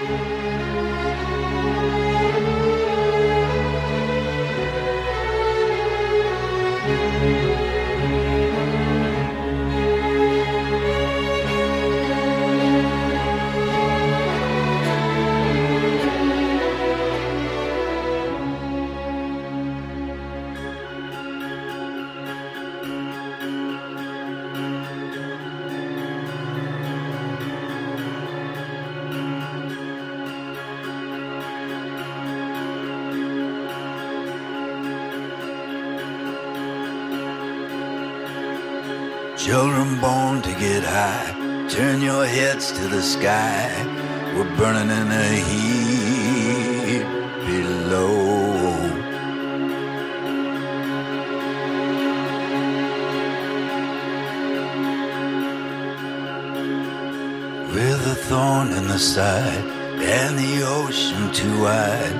Música Turn your heads to the sky. We're burning in the heat below. With a thorn in the side, and the ocean too wide,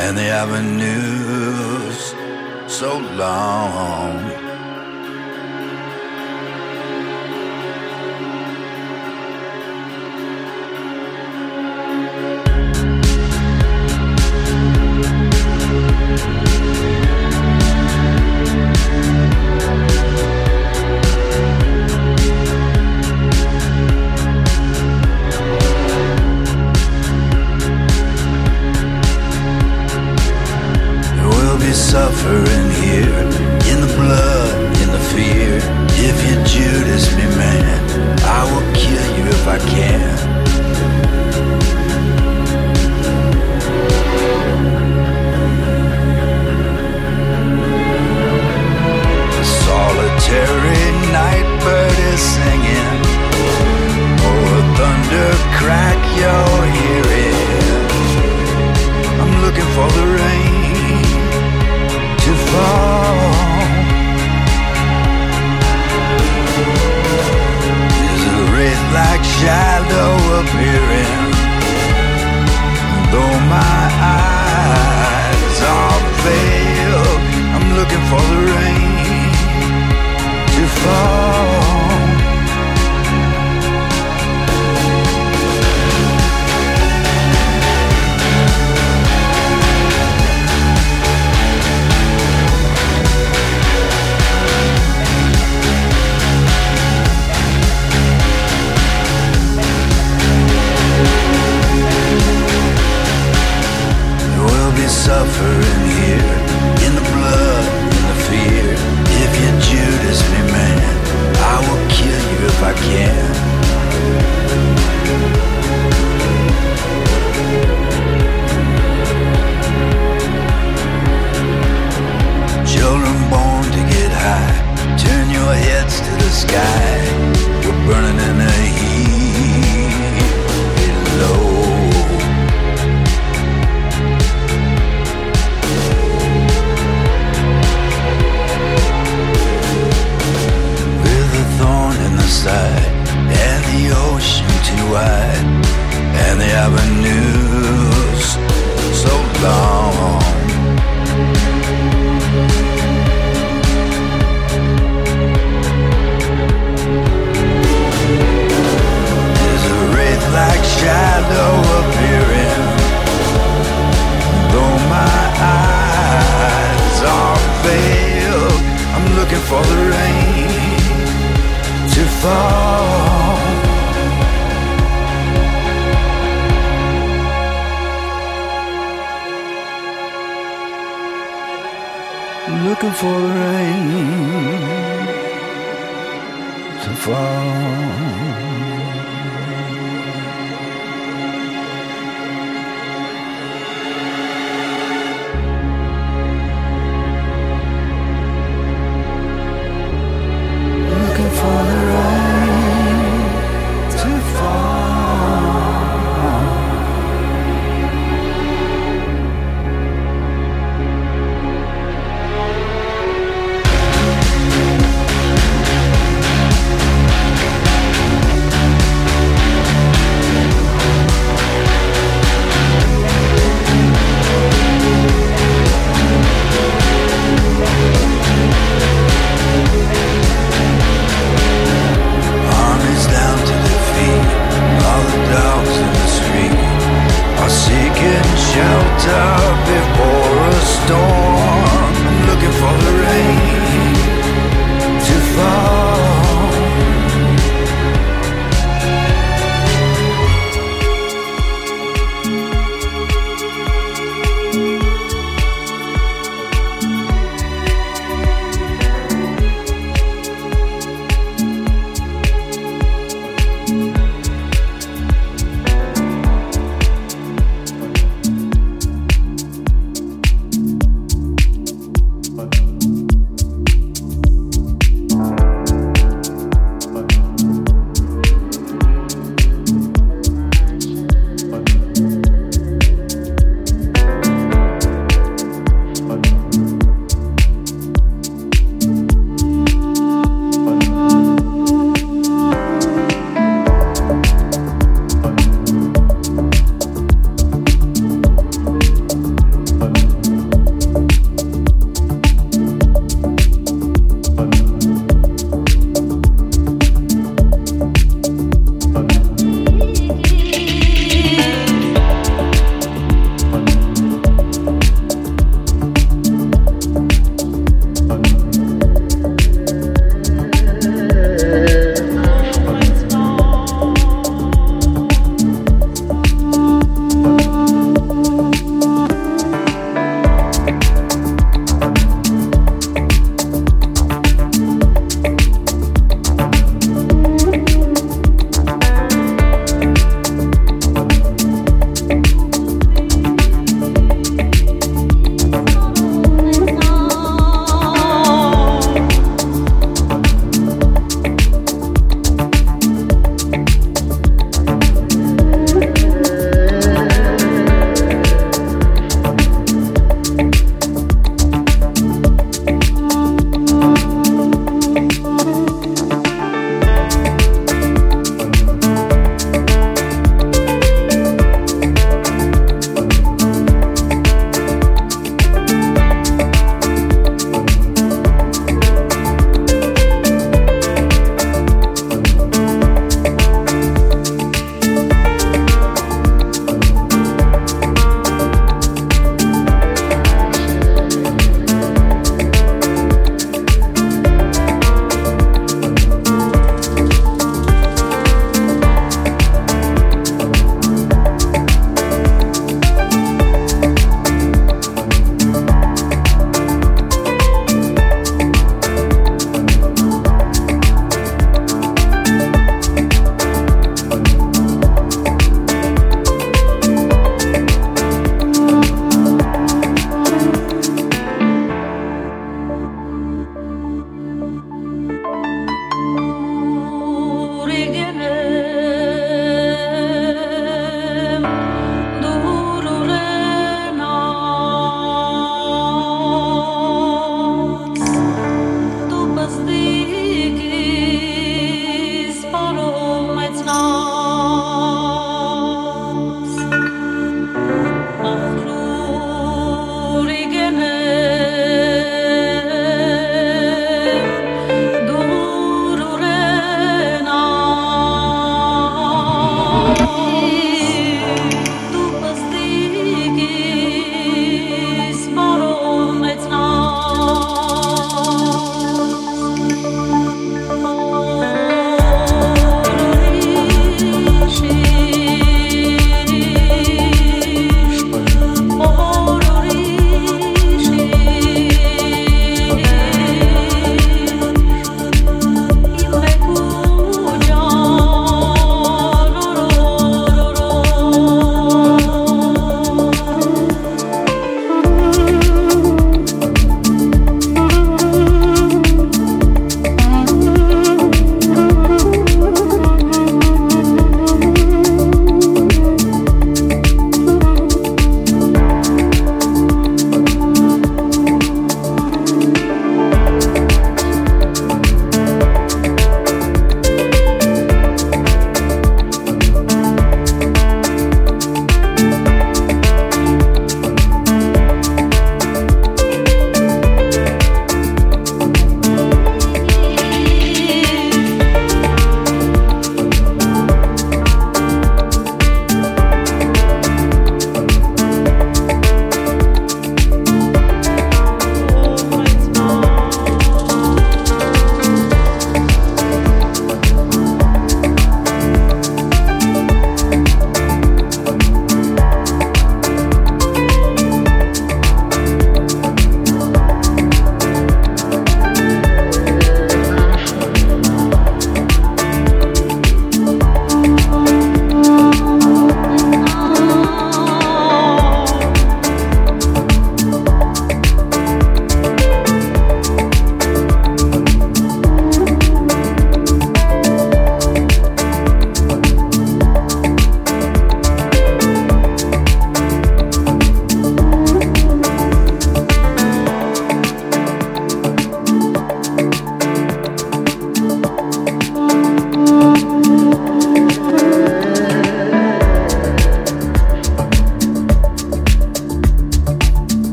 and the avenues so long. looking for rain to fall. Seeking shelter before a storm.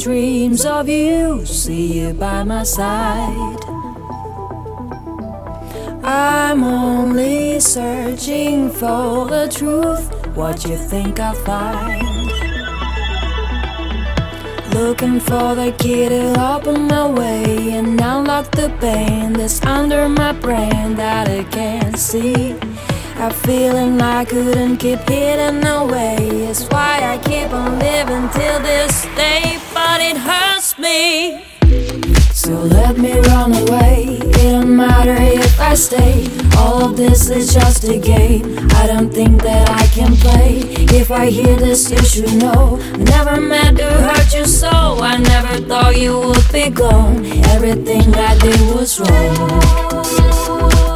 Dreams of you, see you by my side. I'm only searching for the truth. What you think I'll find? Looking for the key to open my way and unlock the pain that's under my brain that I can't see. I'm feeling I couldn't keep hidden away. It's why I keep on living till this day, but it hurts me. So let me run away. It don't matter if I stay. All of this is just a game. I don't think that I can play. If I hear this, you should know. Never meant to hurt you so. I never thought you would be gone. Everything I did was wrong.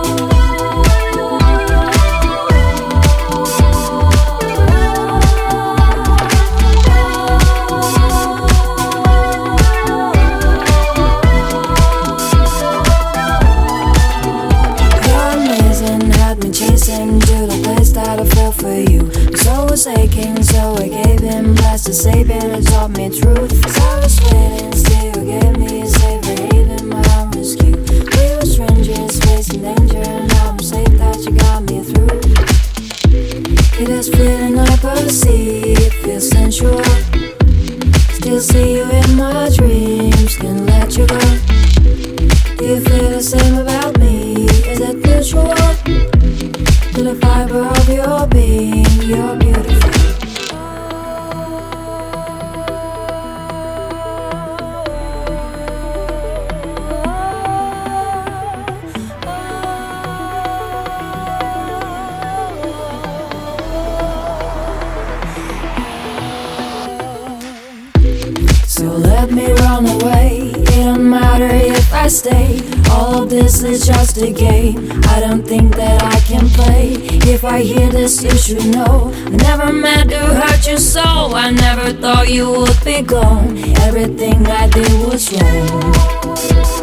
Aching, so I gave him blessed to save it. Taught me truth. As I was waiting, still you gave me a safe haven, my own rescue. We were strangers facing danger, and now I'm safe that you got me through. It is fleeting, I perceive, feels sensual. Still see run away. It don't matter if I stay. All of this is just a game. I don't think that I can play. If I hear this, you should know. I never meant to hurt you so. I never thought you would be gone. Everything I did was wrong.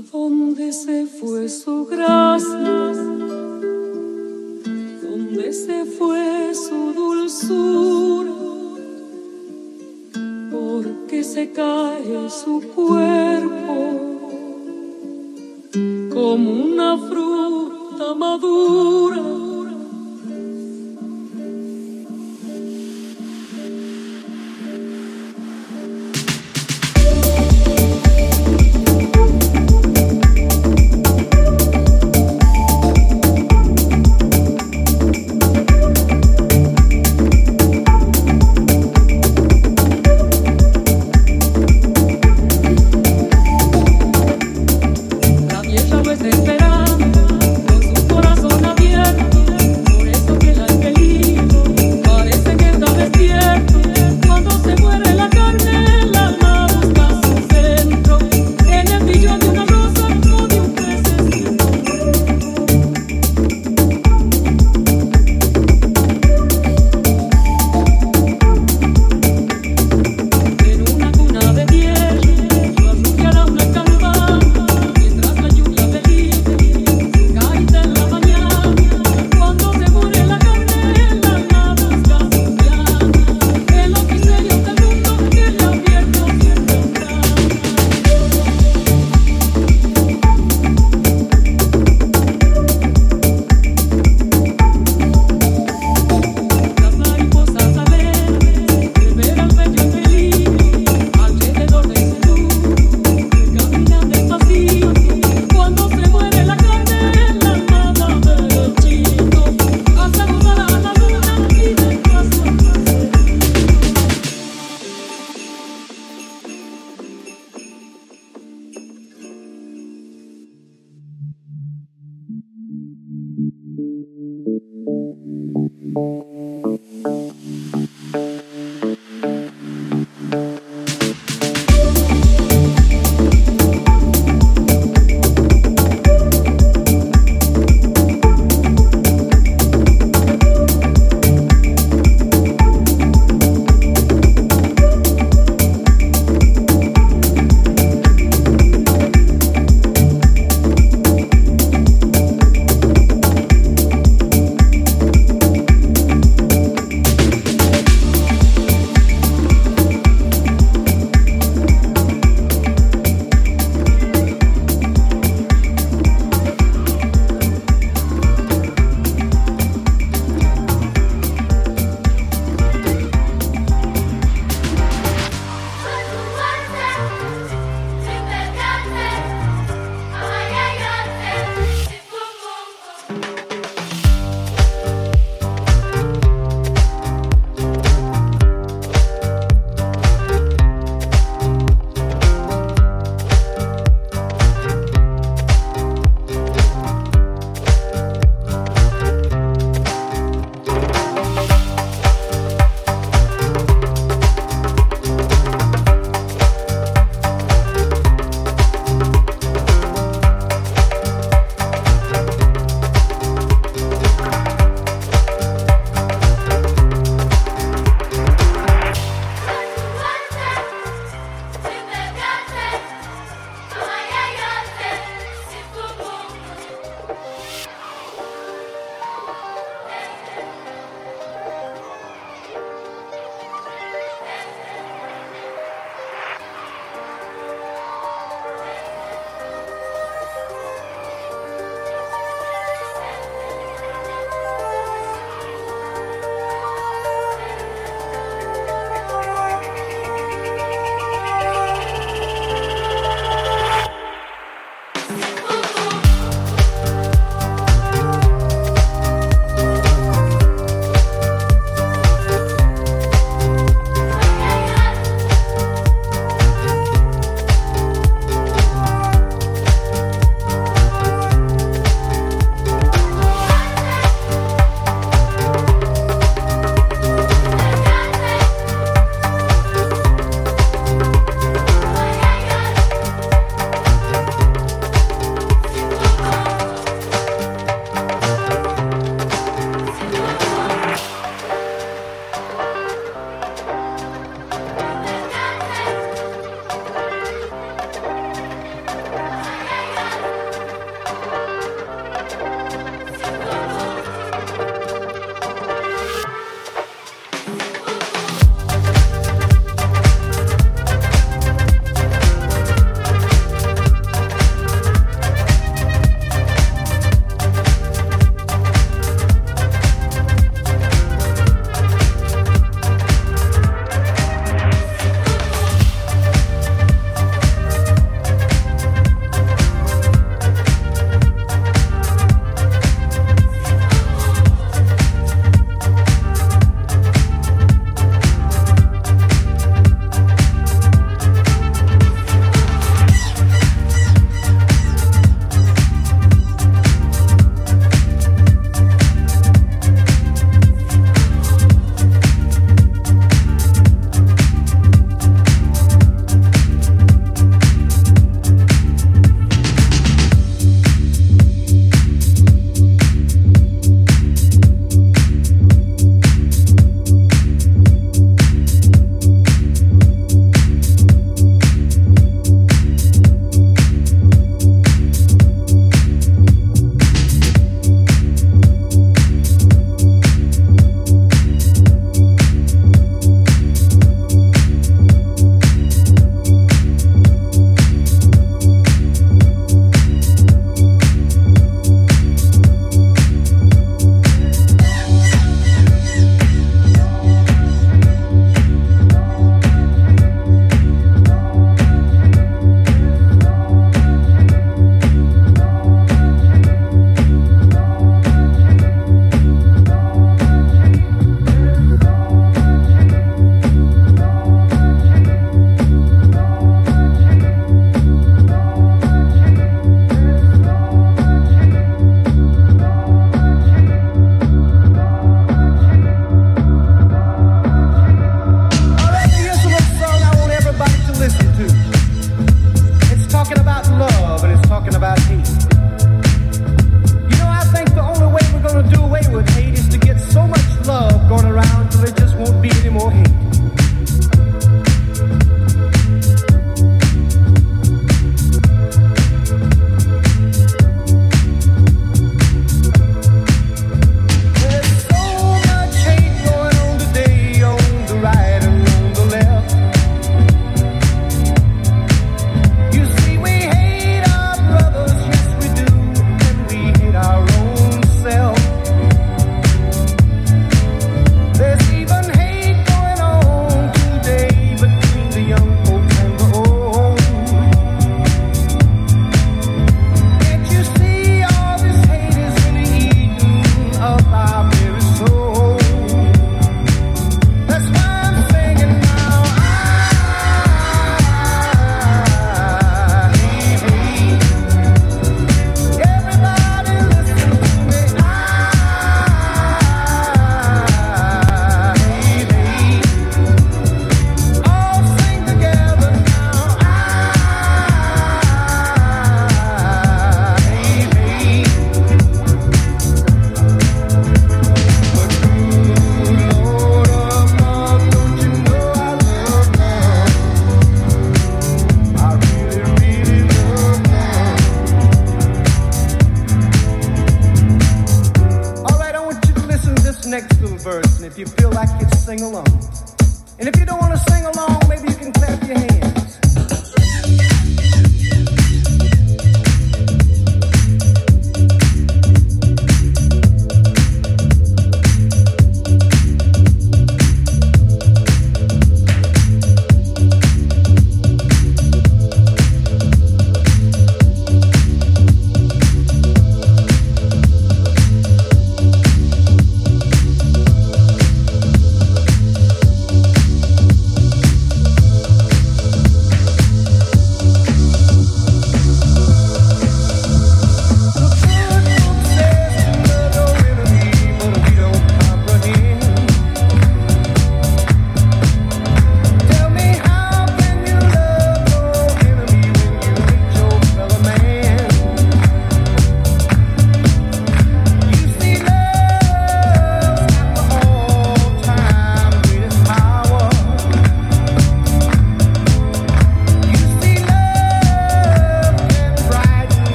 ¿A dónde se fue su gracia? ¿Dónde se fue su dulzura? Porque se cae su cuerpo como una fruta madura.